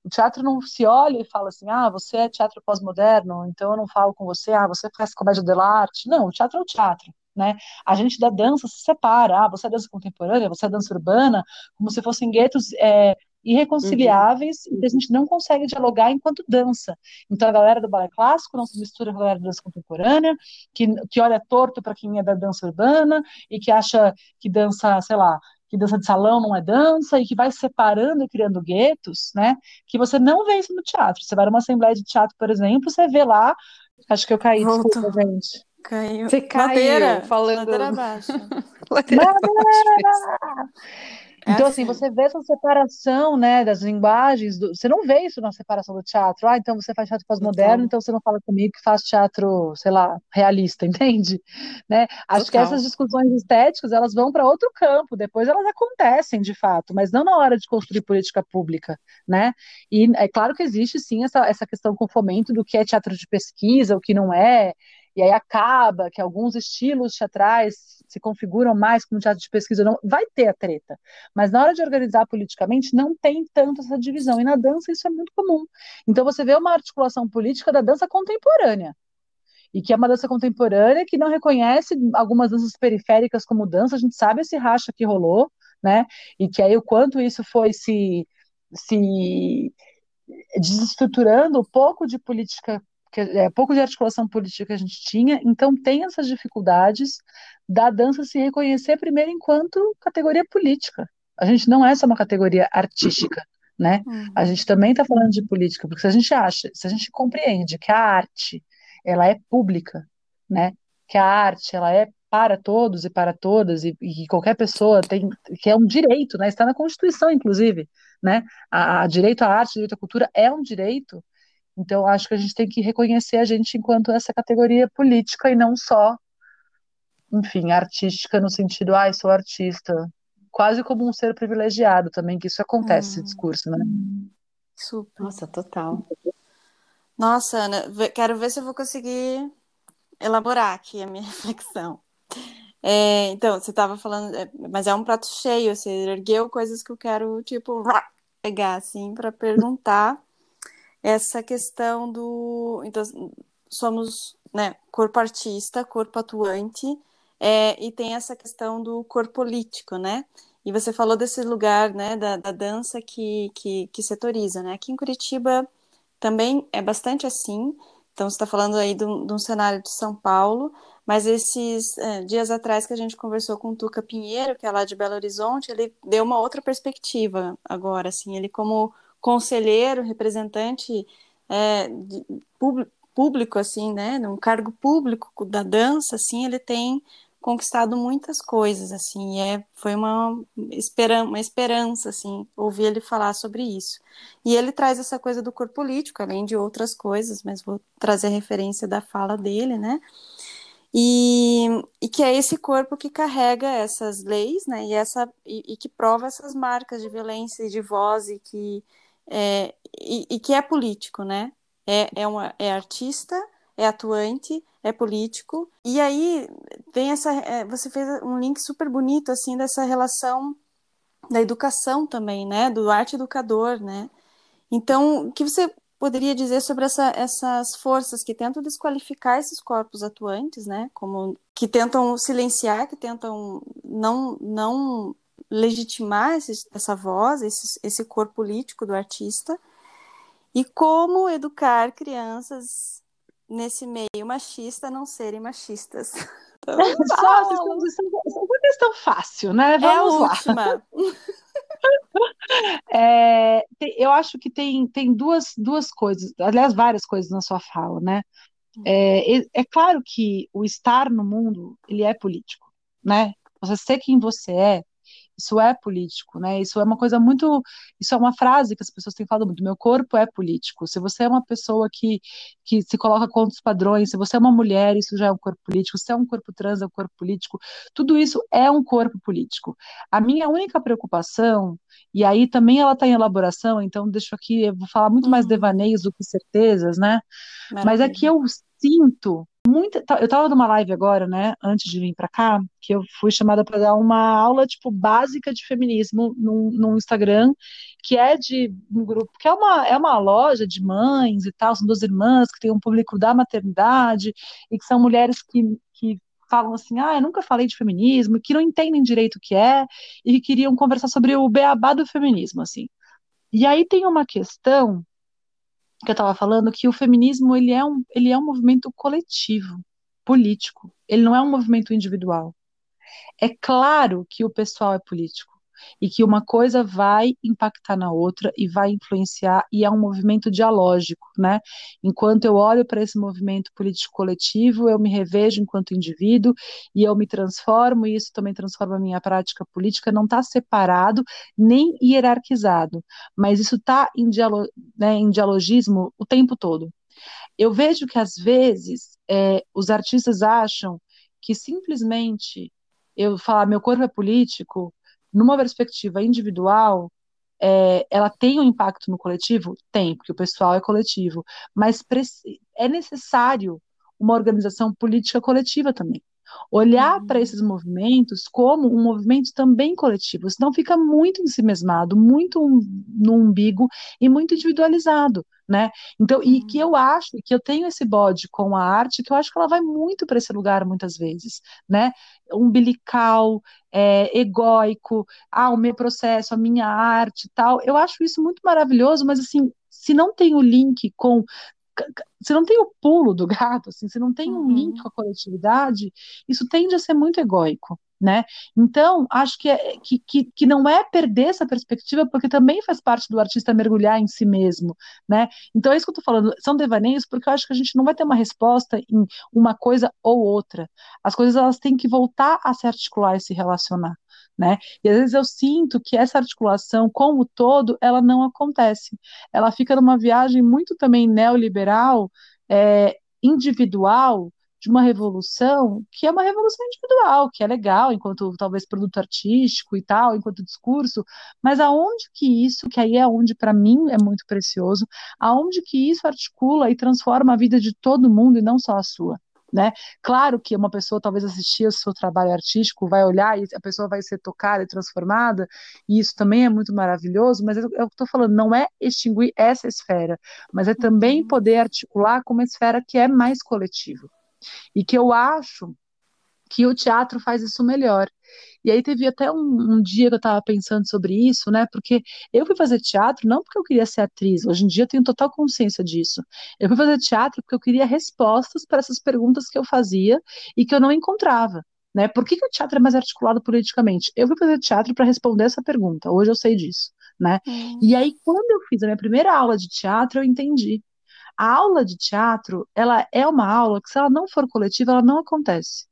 o teatro não se olha e fala assim, ah, você é teatro pós-moderno, então eu não falo com você, ah, você faz comédia dell'arte. Não, o teatro é o teatro. Né? A gente da dança se separa, ah, você é dança contemporânea, você é dança urbana, como se fossem guetos é, irreconciliáveis uhum. e a gente não consegue dialogar enquanto dança. Então a galera do balé clássico não se mistura com a galera da dança contemporânea, que, que olha torto para quem é da dança urbana e que acha que dança, sei lá, que dança de salão não é dança e que vai separando e criando guetos, né? Que você não vê isso no teatro. Você vai numa assembleia de teatro, por exemplo, você vê lá. Acho que eu caí, Voltou. desculpa, gente. Caiu. Você caiu ladeira, falando. Ladeira abaixo. [laughs] ladeira abaixo. É então, assim, assim, você vê essa separação, né, das linguagens, do... você não vê isso na separação do teatro. Ah, então você faz teatro pós-moderno, então. então você não fala comigo que faz teatro, sei lá, realista, [laughs] entende? Né? Acho Total. que essas discussões estéticas, elas vão para outro campo, depois elas acontecem, de fato, mas não na hora de construir política pública, né? E é claro que existe, sim, essa, essa questão com fomento do que é teatro de pesquisa, o que não é, e aí acaba que alguns estilos teatrais se configuram mais como teatro de pesquisa, não vai ter a treta. Mas na hora de organizar politicamente, não tem tanto essa divisão. E na dança isso é muito comum. Então você vê uma articulação política da dança contemporânea. E que é uma dança contemporânea que não reconhece algumas danças periféricas como dança, a gente sabe esse racha que rolou, né? E que aí o quanto isso foi se, se desestruturando, um pouco de política que é pouco de articulação política que a gente tinha, então tem essas dificuldades da dança se reconhecer primeiro enquanto categoria política. A gente não é só uma categoria artística, [coughs] né? Uhum. A gente também está falando de política, porque se a gente acha, se a gente compreende que a arte ela é pública, né? Que a arte ela é para todos e para todas e, e qualquer pessoa tem que é um direito, né? Está na Constituição, inclusive, né? A, a direito à arte, direito à cultura é um direito então, acho que a gente tem que reconhecer a gente enquanto essa categoria política e não só, enfim, artística no sentido, ah, sou artista. Quase como um ser privilegiado também, que isso acontece, hum. esse discurso, né? Super. Nossa, total. Nossa, Ana, quero ver se eu vou conseguir elaborar aqui a minha [laughs] reflexão. É, então, você estava falando, é, mas é um prato cheio, você ergueu coisas que eu quero, tipo, pegar, assim, para perguntar essa questão do. Então, somos, né, corpo artista, corpo atuante, é, e tem essa questão do corpo político, né? E você falou desse lugar, né, da, da dança que, que, que setoriza, né? Aqui em Curitiba também é bastante assim. Então, você está falando aí de um, de um, cenário de São Paulo, mas esses é, dias atrás que a gente conversou com o Tuca Pinheiro, que é lá de Belo Horizonte, ele deu uma outra perspectiva agora, assim, ele como conselheiro, representante é, de, público, assim, né, num cargo público da dança, assim, ele tem conquistado muitas coisas, assim, é, foi uma, esperan uma esperança, assim, ouvir ele falar sobre isso. E ele traz essa coisa do corpo político, além de outras coisas, mas vou trazer referência da fala dele, né, e, e que é esse corpo que carrega essas leis, né, e, essa, e, e que prova essas marcas de violência e de voz e que, é, e, e que é político, né, é, é, uma, é artista, é atuante, é político. E aí tem essa. É, você fez um link super bonito assim dessa relação da educação também, né? Do arte educador, né? Então, o que você poderia dizer sobre essa, essas forças que tentam desqualificar esses corpos atuantes, né? Como que tentam silenciar, que tentam não não legitimar esse, essa voz, esse, esse corpo político do artista, e como educar crianças nesse meio machista não serem machistas. [laughs] Então, Só, isso, é uma questão fácil, né? Vamos é a última. [laughs] é, eu acho que tem, tem duas, duas coisas, aliás, várias coisas na sua fala, né? É, é claro que o estar no mundo, ele é político, né? Você ser quem você é, isso é político, né? Isso é uma coisa muito. Isso é uma frase que as pessoas têm falado muito. Meu corpo é político. Se você é uma pessoa que, que se coloca contra os padrões, se você é uma mulher, isso já é um corpo político. Se é um corpo trans, é um corpo político. Tudo isso é um corpo político. A minha única preocupação, e aí também ela está em elaboração, então deixo aqui, eu vou falar muito mais uhum. devaneios do que certezas, né? Maravilha. Mas é que eu sinto Eu estava numa live agora, né, antes de vir para cá, que eu fui chamada para dar uma aula, tipo, básica de feminismo no, no Instagram, que é de um grupo, que é uma, é uma loja de mães e tal, são duas irmãs que tem um público da maternidade e que são mulheres que, que falam assim, ah, eu nunca falei de feminismo, que não entendem direito o que é e que queriam conversar sobre o beabá do feminismo, assim. E aí tem uma questão que eu estava falando que o feminismo ele é um ele é um movimento coletivo, político. Ele não é um movimento individual. É claro que o pessoal é político e que uma coisa vai impactar na outra e vai influenciar, e é um movimento dialógico, né? Enquanto eu olho para esse movimento político coletivo, eu me revejo enquanto indivíduo e eu me transformo, e isso também transforma a minha prática política, não está separado nem hierarquizado, mas isso está em, dialo né, em dialogismo o tempo todo. Eu vejo que às vezes é, os artistas acham que simplesmente eu falar meu corpo é político numa perspectiva individual, é, ela tem um impacto no coletivo? Tem, porque o pessoal é coletivo, mas é necessário uma organização política coletiva também. Olhar uhum. para esses movimentos como um movimento também coletivo, senão fica muito ensimesmado, muito no umbigo e muito individualizado né? Então, e que eu acho que eu tenho esse bode com a arte, que eu acho que ela vai muito para esse lugar muitas vezes, né? Umbilical, é, egóico, ah, o meu processo, a minha arte tal. Eu acho isso muito maravilhoso, mas assim, se não tem o link com se não tem o pulo do gato, assim, se não tem um link uhum. com a coletividade, isso tende a ser muito egóico né? Então, acho que, é, que, que, que, não é perder essa perspectiva, porque também faz parte do artista mergulhar em si mesmo, né? Então, é isso que eu estou falando, são devaneios, porque eu acho que a gente não vai ter uma resposta em uma coisa ou outra. As coisas, elas têm que voltar a se articular e se relacionar, né? E às vezes eu sinto que essa articulação com o todo, ela não acontece. Ela fica numa viagem muito também neoliberal, é, individual, de uma revolução que é uma revolução individual, que é legal, enquanto talvez produto artístico e tal, enquanto discurso, mas aonde que isso, que aí é onde para mim é muito precioso, aonde que isso articula e transforma a vida de todo mundo e não só a sua? Né? Claro que uma pessoa talvez assistir o seu trabalho artístico vai olhar e a pessoa vai ser tocada e transformada, e isso também é muito maravilhoso, mas é o que eu estou falando, não é extinguir essa esfera, mas é também uhum. poder articular com uma esfera que é mais coletiva. E que eu acho que o teatro faz isso melhor. E aí teve até um, um dia que eu estava pensando sobre isso, né? Porque eu fui fazer teatro não porque eu queria ser atriz, hoje em dia eu tenho total consciência disso. Eu fui fazer teatro porque eu queria respostas para essas perguntas que eu fazia e que eu não encontrava. Né? Por que, que o teatro é mais articulado politicamente? Eu fui fazer teatro para responder essa pergunta, hoje eu sei disso. Né? Hum. E aí, quando eu fiz a minha primeira aula de teatro, eu entendi. A aula de teatro, ela é uma aula que, se ela não for coletiva, ela não acontece.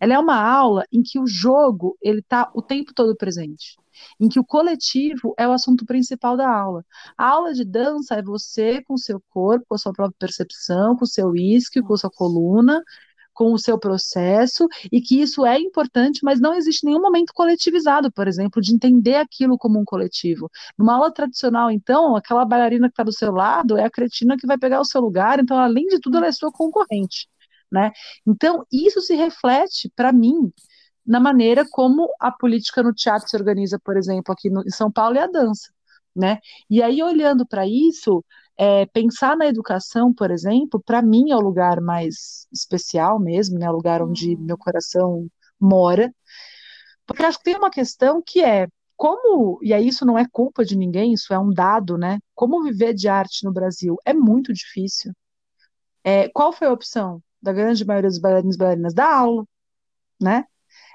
Ela é uma aula em que o jogo ele está o tempo todo presente, em que o coletivo é o assunto principal da aula. A aula de dança é você com o seu corpo, com a sua própria percepção, com o seu isquio, com a sua coluna, com o seu processo, e que isso é importante, mas não existe nenhum momento coletivizado, por exemplo, de entender aquilo como um coletivo. Numa aula tradicional, então, aquela bailarina que está do seu lado é a cretina que vai pegar o seu lugar, então, além de tudo, ela é sua concorrente né? Então, isso se reflete, para mim, na maneira como a política no teatro se organiza, por exemplo, aqui no, em São Paulo, e a dança, né? E aí, olhando para isso, é, pensar na educação, por exemplo, para mim é o lugar mais especial mesmo, né? O lugar onde uhum. meu coração mora, porque acho que tem uma questão que é como, e aí isso não é culpa de ninguém, isso é um dado, né? Como viver de arte no Brasil é muito difícil. É, qual foi a opção? Da grande maioria dos bailarinos e bailarinas, dar aula, né?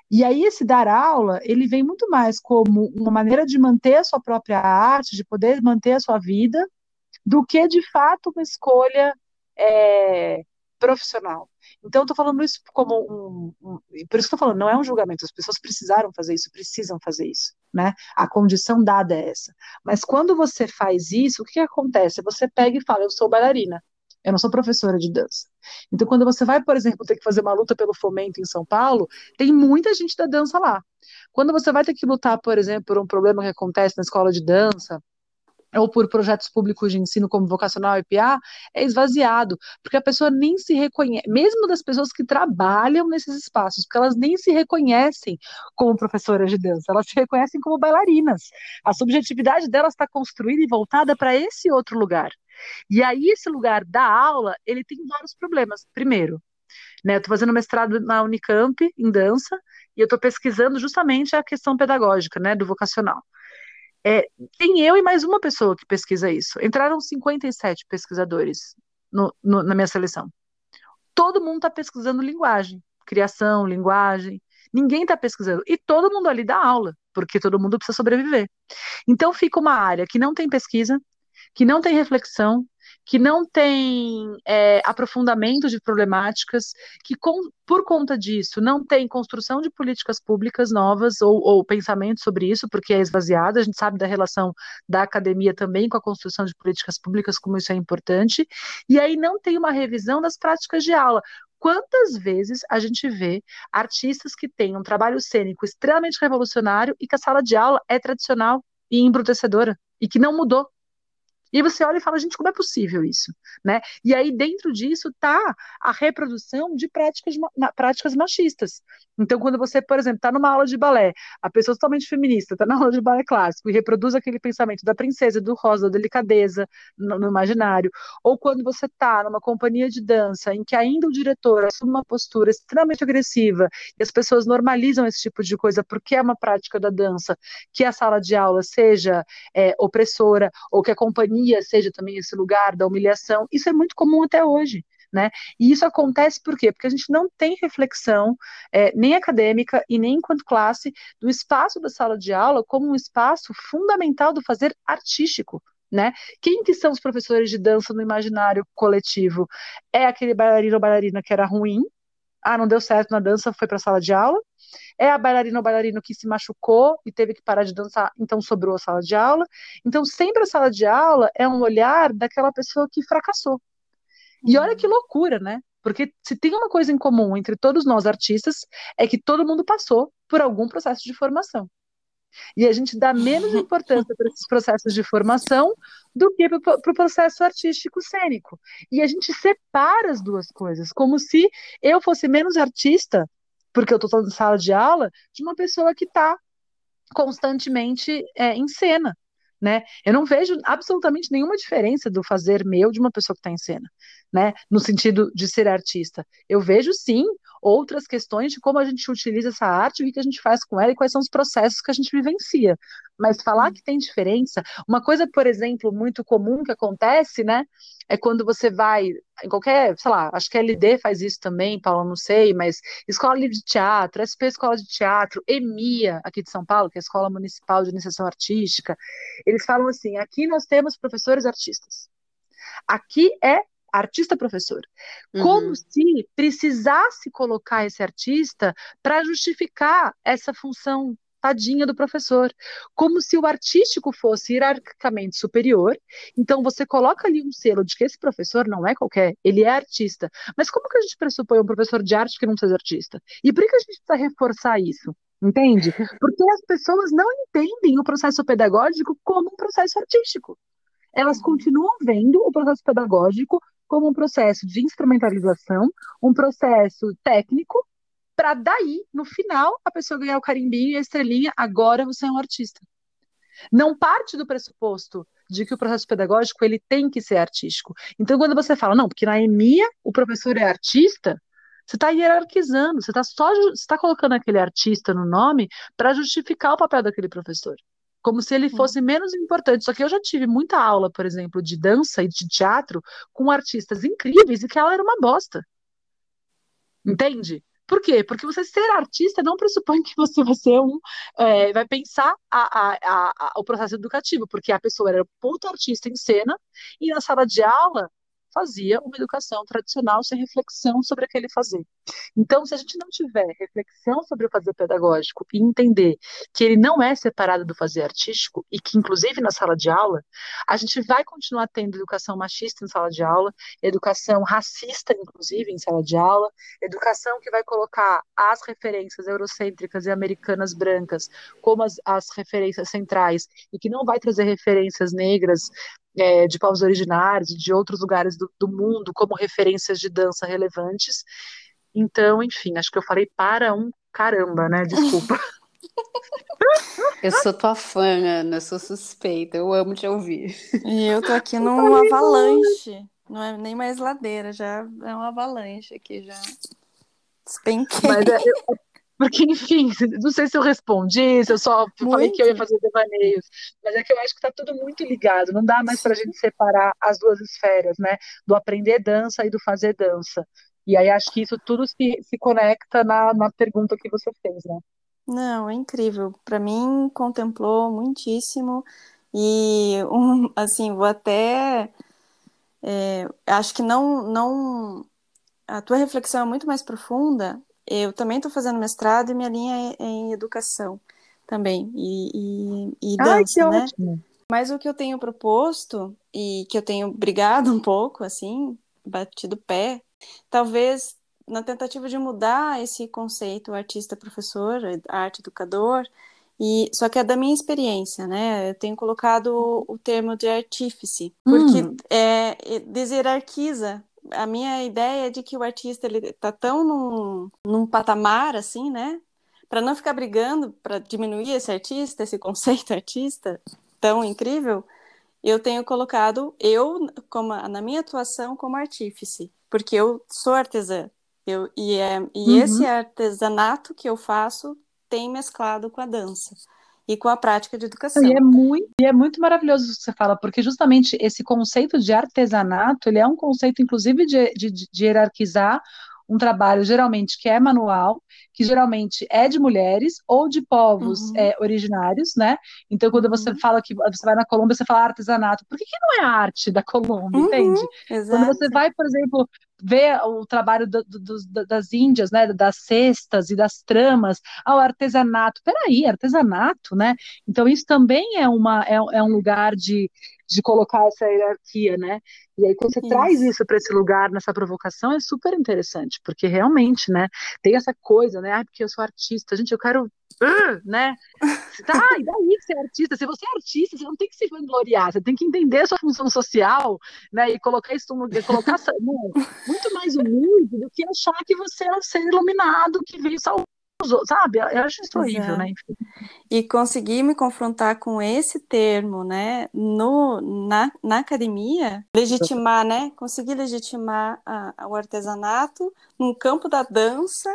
E aí esse dar aula, ele vem muito mais como uma maneira de manter a sua própria arte, de poder manter a sua vida, do que de fato uma escolha é, profissional. Então, estou falando isso como um, um, Por isso que estou falando, não é um julgamento, as pessoas precisaram fazer isso, precisam fazer isso, né? A condição dada é essa. Mas quando você faz isso, o que, que acontece? Você pega e fala, eu sou bailarina. Eu não sou professora de dança. Então, quando você vai, por exemplo, ter que fazer uma luta pelo fomento em São Paulo, tem muita gente da dança lá. Quando você vai ter que lutar, por exemplo, por um problema que acontece na escola de dança, ou por projetos públicos de ensino como vocacional IPA, é esvaziado, porque a pessoa nem se reconhece, mesmo das pessoas que trabalham nesses espaços, porque elas nem se reconhecem como professoras de dança, elas se reconhecem como bailarinas. A subjetividade delas está construída e voltada para esse outro lugar. E aí, esse lugar da aula, ele tem vários problemas. Primeiro, né, eu estou fazendo mestrado na Unicamp, em dança, e eu estou pesquisando justamente a questão pedagógica, né, do vocacional. É, tem eu e mais uma pessoa que pesquisa isso. Entraram 57 pesquisadores no, no, na minha seleção. Todo mundo está pesquisando linguagem, criação, linguagem. Ninguém está pesquisando. E todo mundo ali dá aula, porque todo mundo precisa sobreviver. Então fica uma área que não tem pesquisa, que não tem reflexão, que não tem é, aprofundamento de problemáticas, que com, por conta disso não tem construção de políticas públicas novas ou, ou pensamento sobre isso, porque é esvaziada. A gente sabe da relação da academia também com a construção de políticas públicas, como isso é importante, e aí não tem uma revisão das práticas de aula. Quantas vezes a gente vê artistas que têm um trabalho cênico extremamente revolucionário e que a sala de aula é tradicional e embrutecedora e que não mudou e você olha e fala, gente, como é possível isso? Né? E aí, dentro disso, está a reprodução de práticas, práticas machistas. Então, quando você, por exemplo, está numa aula de balé, a pessoa totalmente feminista está na aula de balé clássico e reproduz aquele pensamento da princesa, do rosa, da delicadeza no, no imaginário, ou quando você está numa companhia de dança em que ainda o diretor assume uma postura extremamente agressiva e as pessoas normalizam esse tipo de coisa porque é uma prática da dança, que a sala de aula seja é, opressora ou que a companhia seja também esse lugar da humilhação, isso é muito comum até hoje. Né? E isso acontece por quê? Porque a gente não tem reflexão, é, nem acadêmica e nem enquanto classe, do espaço da sala de aula como um espaço fundamental do fazer artístico. Né? Quem que são os professores de dança no imaginário coletivo? É aquele bailarino ou bailarina que era ruim, ah, não deu certo na dança, foi para a sala de aula. É a bailarina ou bailarino que se machucou e teve que parar de dançar, então sobrou a sala de aula. Então, sempre a sala de aula é um olhar daquela pessoa que fracassou, e olha que loucura, né? Porque se tem uma coisa em comum entre todos nós artistas, é que todo mundo passou por algum processo de formação. E a gente dá menos [laughs] importância para esses processos de formação do que para o pro processo artístico cênico. E a gente separa as duas coisas, como se eu fosse menos artista, porque eu estou em sala de aula, de uma pessoa que está constantemente é, em cena né? Eu não vejo absolutamente nenhuma diferença do fazer meu de uma pessoa que está em cena, né? No sentido de ser artista. Eu vejo sim outras questões de como a gente utiliza essa arte, o que a gente faz com ela e quais são os processos que a gente vivencia. Mas falar que tem diferença, uma coisa, por exemplo, muito comum que acontece, né? É quando você vai em qualquer, sei lá, acho que a LD faz isso também, Paulo, não sei, mas Escola Livre de Teatro, SP Escola de Teatro, EMIA, aqui de São Paulo, que é a Escola Municipal de Iniciação Artística, eles falam assim: aqui nós temos professores artistas. Aqui é artista-professor. Uhum. Como se precisasse colocar esse artista para justificar essa função tadinha do professor, como se o artístico fosse hierarquicamente superior. Então você coloca ali um selo de que esse professor não é qualquer, ele é artista. Mas como que a gente pressupõe um professor de arte que não seja artista? E por que a gente precisa reforçar isso? Entende? [laughs] Porque as pessoas não entendem o processo pedagógico como um processo artístico. Elas continuam vendo o processo pedagógico como um processo de instrumentalização, um processo técnico, para daí, no final, a pessoa ganhar o carimbinho e a estrelinha, agora você é um artista. Não parte do pressuposto de que o processo pedagógico ele tem que ser artístico. Então, quando você fala, não, porque na EMIA o professor é artista, você está hierarquizando, você está só está colocando aquele artista no nome para justificar o papel daquele professor. Como se ele fosse menos importante. Só que eu já tive muita aula, por exemplo, de dança e de teatro com artistas incríveis e que ela era uma bosta. Entende? Por quê? Porque você ser artista não pressupõe que você vai ser um. É, vai pensar a, a, a, o processo educativo, porque a pessoa era puta artista em cena e na sala de aula fazia uma educação tradicional sem reflexão sobre aquele fazer. Então, se a gente não tiver reflexão sobre o fazer pedagógico e entender que ele não é separado do fazer artístico e que, inclusive, na sala de aula, a gente vai continuar tendo educação machista em sala de aula, educação racista, inclusive, em sala de aula, educação que vai colocar as referências eurocêntricas e americanas brancas como as, as referências centrais e que não vai trazer referências negras é, de povos originários e de outros lugares do, do mundo como referências de dança relevantes. Então, enfim, acho que eu falei para um caramba, né? Desculpa. [laughs] Eu sou tua fã, Ana, eu sou suspeita, eu amo te ouvir. E eu tô aqui num avalanche, não é nem mais ladeira, já é um avalanche aqui, já despenquei. Mas é, eu, porque, enfim, não sei se eu respondi, se eu só muito. falei que eu ia fazer devaneios, mas é que eu acho que está tudo muito ligado, não dá mais para a gente separar as duas esferas, né? Do aprender dança e do fazer dança. E aí acho que isso tudo se, se conecta na, na pergunta que você fez, né? Não, é incrível. Para mim, contemplou muitíssimo. E, um, [laughs] assim, vou até. É, acho que não, não. A tua reflexão é muito mais profunda eu também estou fazendo mestrado e minha linha é em educação também, e, e, e dança, Ai, né? Ótimo. Mas o que eu tenho proposto, e que eu tenho brigado [laughs] um pouco, assim, batido pé, talvez na tentativa de mudar esse conceito artista-professor, arte-educador, e só que é da minha experiência, né? Eu tenho colocado o termo de artífice, porque hum. é, deserarquiza a minha ideia é de que o artista ele tá tão num, num patamar assim, né? Para não ficar brigando para diminuir esse artista, esse [laughs] conceito artista tão incrível, eu tenho colocado eu como na minha atuação como artífice, porque eu sou artesã. Eu, e é, e uhum. esse artesanato que eu faço tem mesclado com a dança e com a prática de educação. E é muito, e é muito maravilhoso o que você fala, porque justamente esse conceito de artesanato, ele é um conceito, inclusive, de, de, de hierarquizar um trabalho geralmente que é manual, que geralmente é de mulheres ou de povos uhum. é, originários, né? Então, quando uhum. você fala que você vai na Colômbia, você fala artesanato. Por que, que não é arte da Colômbia, uhum. entende? Exato. Quando você vai, por exemplo, ver o trabalho do, do, das Índias, né? Das cestas e das tramas, ao artesanato. Peraí, artesanato, né? Então, isso também é, uma, é, é um lugar de de colocar essa hierarquia, né? E aí, quando você isso. traz isso para esse lugar, nessa provocação, é super interessante, porque realmente, né, tem essa coisa, né? Ah, porque eu sou artista, gente, eu quero. Uh, né? Tá, e daí que você é artista? Se você é artista, você não tem que se vangloriar, você tem que entender a sua função social, né? E colocar isso no colocar muito mais humilde do que achar que você é um ser iluminado que veio salvar sabe? Eu acho isso horrível, é. né? E conseguir me confrontar com esse termo, né, no, na, na academia, legitimar, né? Conseguir legitimar a, o artesanato no campo da dança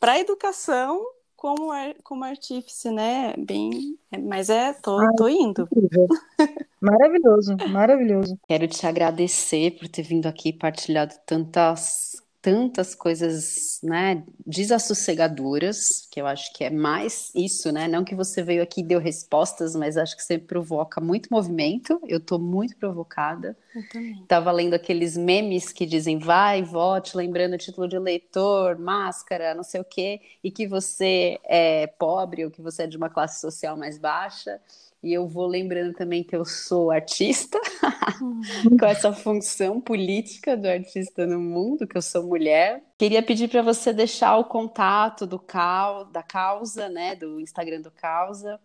para a educação como, como artífice, né? Bem, é, mas é, tô, Ai, tô indo. [laughs] Maravilhoso, maravilhoso. Quero te agradecer por ter vindo aqui partilhado tantas tantas coisas, né, desassossegadoras, que eu acho que é mais isso, né? Não que você veio aqui e deu respostas, mas acho que você provoca muito movimento. Eu tô muito provocada. Eu também. Tava lendo aqueles memes que dizem vai, vote, lembrando o título de eleitor, máscara, não sei o quê, e que você é pobre ou que você é de uma classe social mais baixa. E eu vou lembrando também que eu sou artista, [laughs] uhum. com essa função política do artista no mundo, que eu sou mulher. Queria pedir para você deixar o contato do cal, da causa, né, do Instagram do Causa,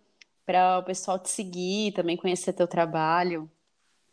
para o pessoal te seguir, também conhecer teu trabalho.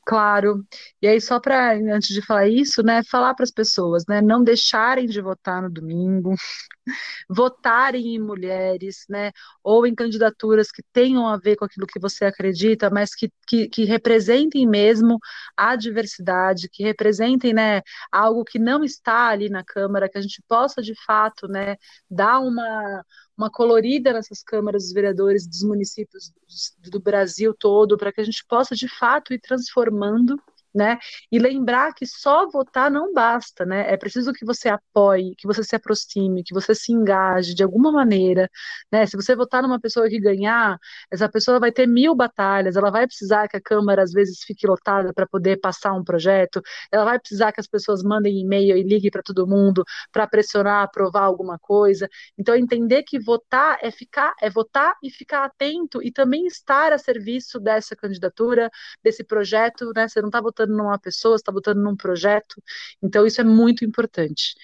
Claro. E aí, só para, antes de falar isso, né, falar para as pessoas, né, não deixarem de votar no domingo, [laughs] votarem em mulheres, né, ou em candidaturas que tenham a ver com aquilo que você acredita, mas que, que, que representem mesmo a diversidade, que representem, né, algo que não está ali na Câmara, que a gente possa, de fato, né, dar uma uma colorida nessas câmaras dos vereadores dos municípios do Brasil todo, para que a gente possa, de fato, ir transformando né? E lembrar que só votar não basta, né? É preciso que você apoie, que você se aproxime, que você se engaje de alguma maneira, né? Se você votar numa pessoa que ganhar, essa pessoa vai ter mil batalhas, ela vai precisar que a Câmara às vezes fique lotada para poder passar um projeto, ela vai precisar que as pessoas mandem e-mail e liguem para todo mundo para pressionar, aprovar alguma coisa. Então entender que votar é ficar, é votar e ficar atento e também estar a serviço dessa candidatura, desse projeto, né? Você não está votando votando numa pessoa, está votando num projeto. Então, isso é muito importante.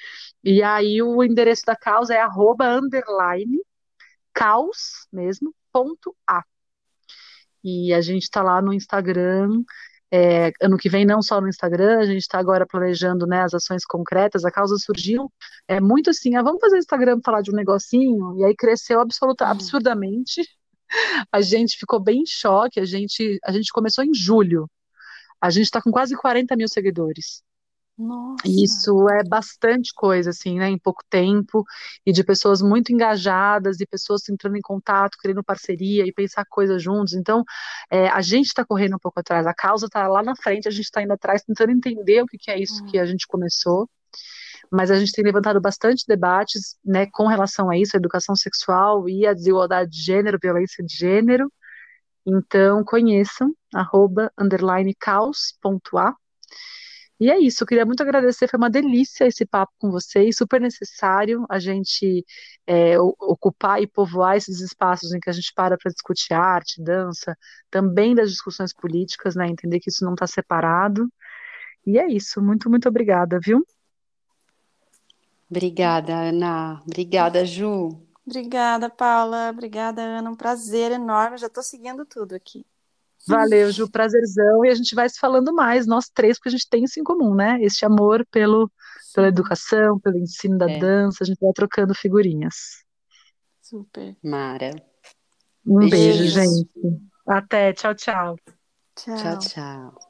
E aí, o endereço da causa é arroba underline caos mesmo, ponto A. E a gente está lá no Instagram. É, ano que vem, não só no Instagram, a gente está agora planejando né, as ações concretas. A causa surgiu é muito assim: ah, vamos fazer Instagram falar de um negocinho, e aí cresceu absoluta, uhum. absurdamente. [laughs] A gente ficou bem em choque. A gente, a gente começou em julho. A gente está com quase 40 mil seguidores. Nossa. Isso é bastante coisa, assim, né, em pouco tempo, e de pessoas muito engajadas, e pessoas entrando em contato, querendo parceria e pensar coisas juntos. Então, é, a gente está correndo um pouco atrás, a causa está lá na frente, a gente está indo atrás, tentando entender o que, que é isso que a gente começou. Mas a gente tem levantado bastante debates, né, com relação a isso, a educação sexual e a desigualdade de gênero, violência de gênero, então, conheçam, arroba, underline. E é isso, eu queria muito agradecer, foi uma delícia esse papo com vocês, super necessário a gente é, ocupar e povoar esses espaços em que a gente para para discutir arte, dança, também das discussões políticas, né, entender que isso não está separado. E é isso, muito, muito obrigada, viu? Obrigada, Ana. Obrigada, Ju. Obrigada, Paula. Obrigada, Ana. Um prazer enorme. Já estou seguindo tudo aqui. Valeu, Ju, prazerzão. E a gente vai se falando mais, nós três, porque a gente tem isso em comum, né? Este amor pelo, pela educação, pelo ensino da é. dança. A gente vai trocando figurinhas. Super. Mara. Um beijo, gente. Até. Tchau, tchau. Tchau, tchau. tchau.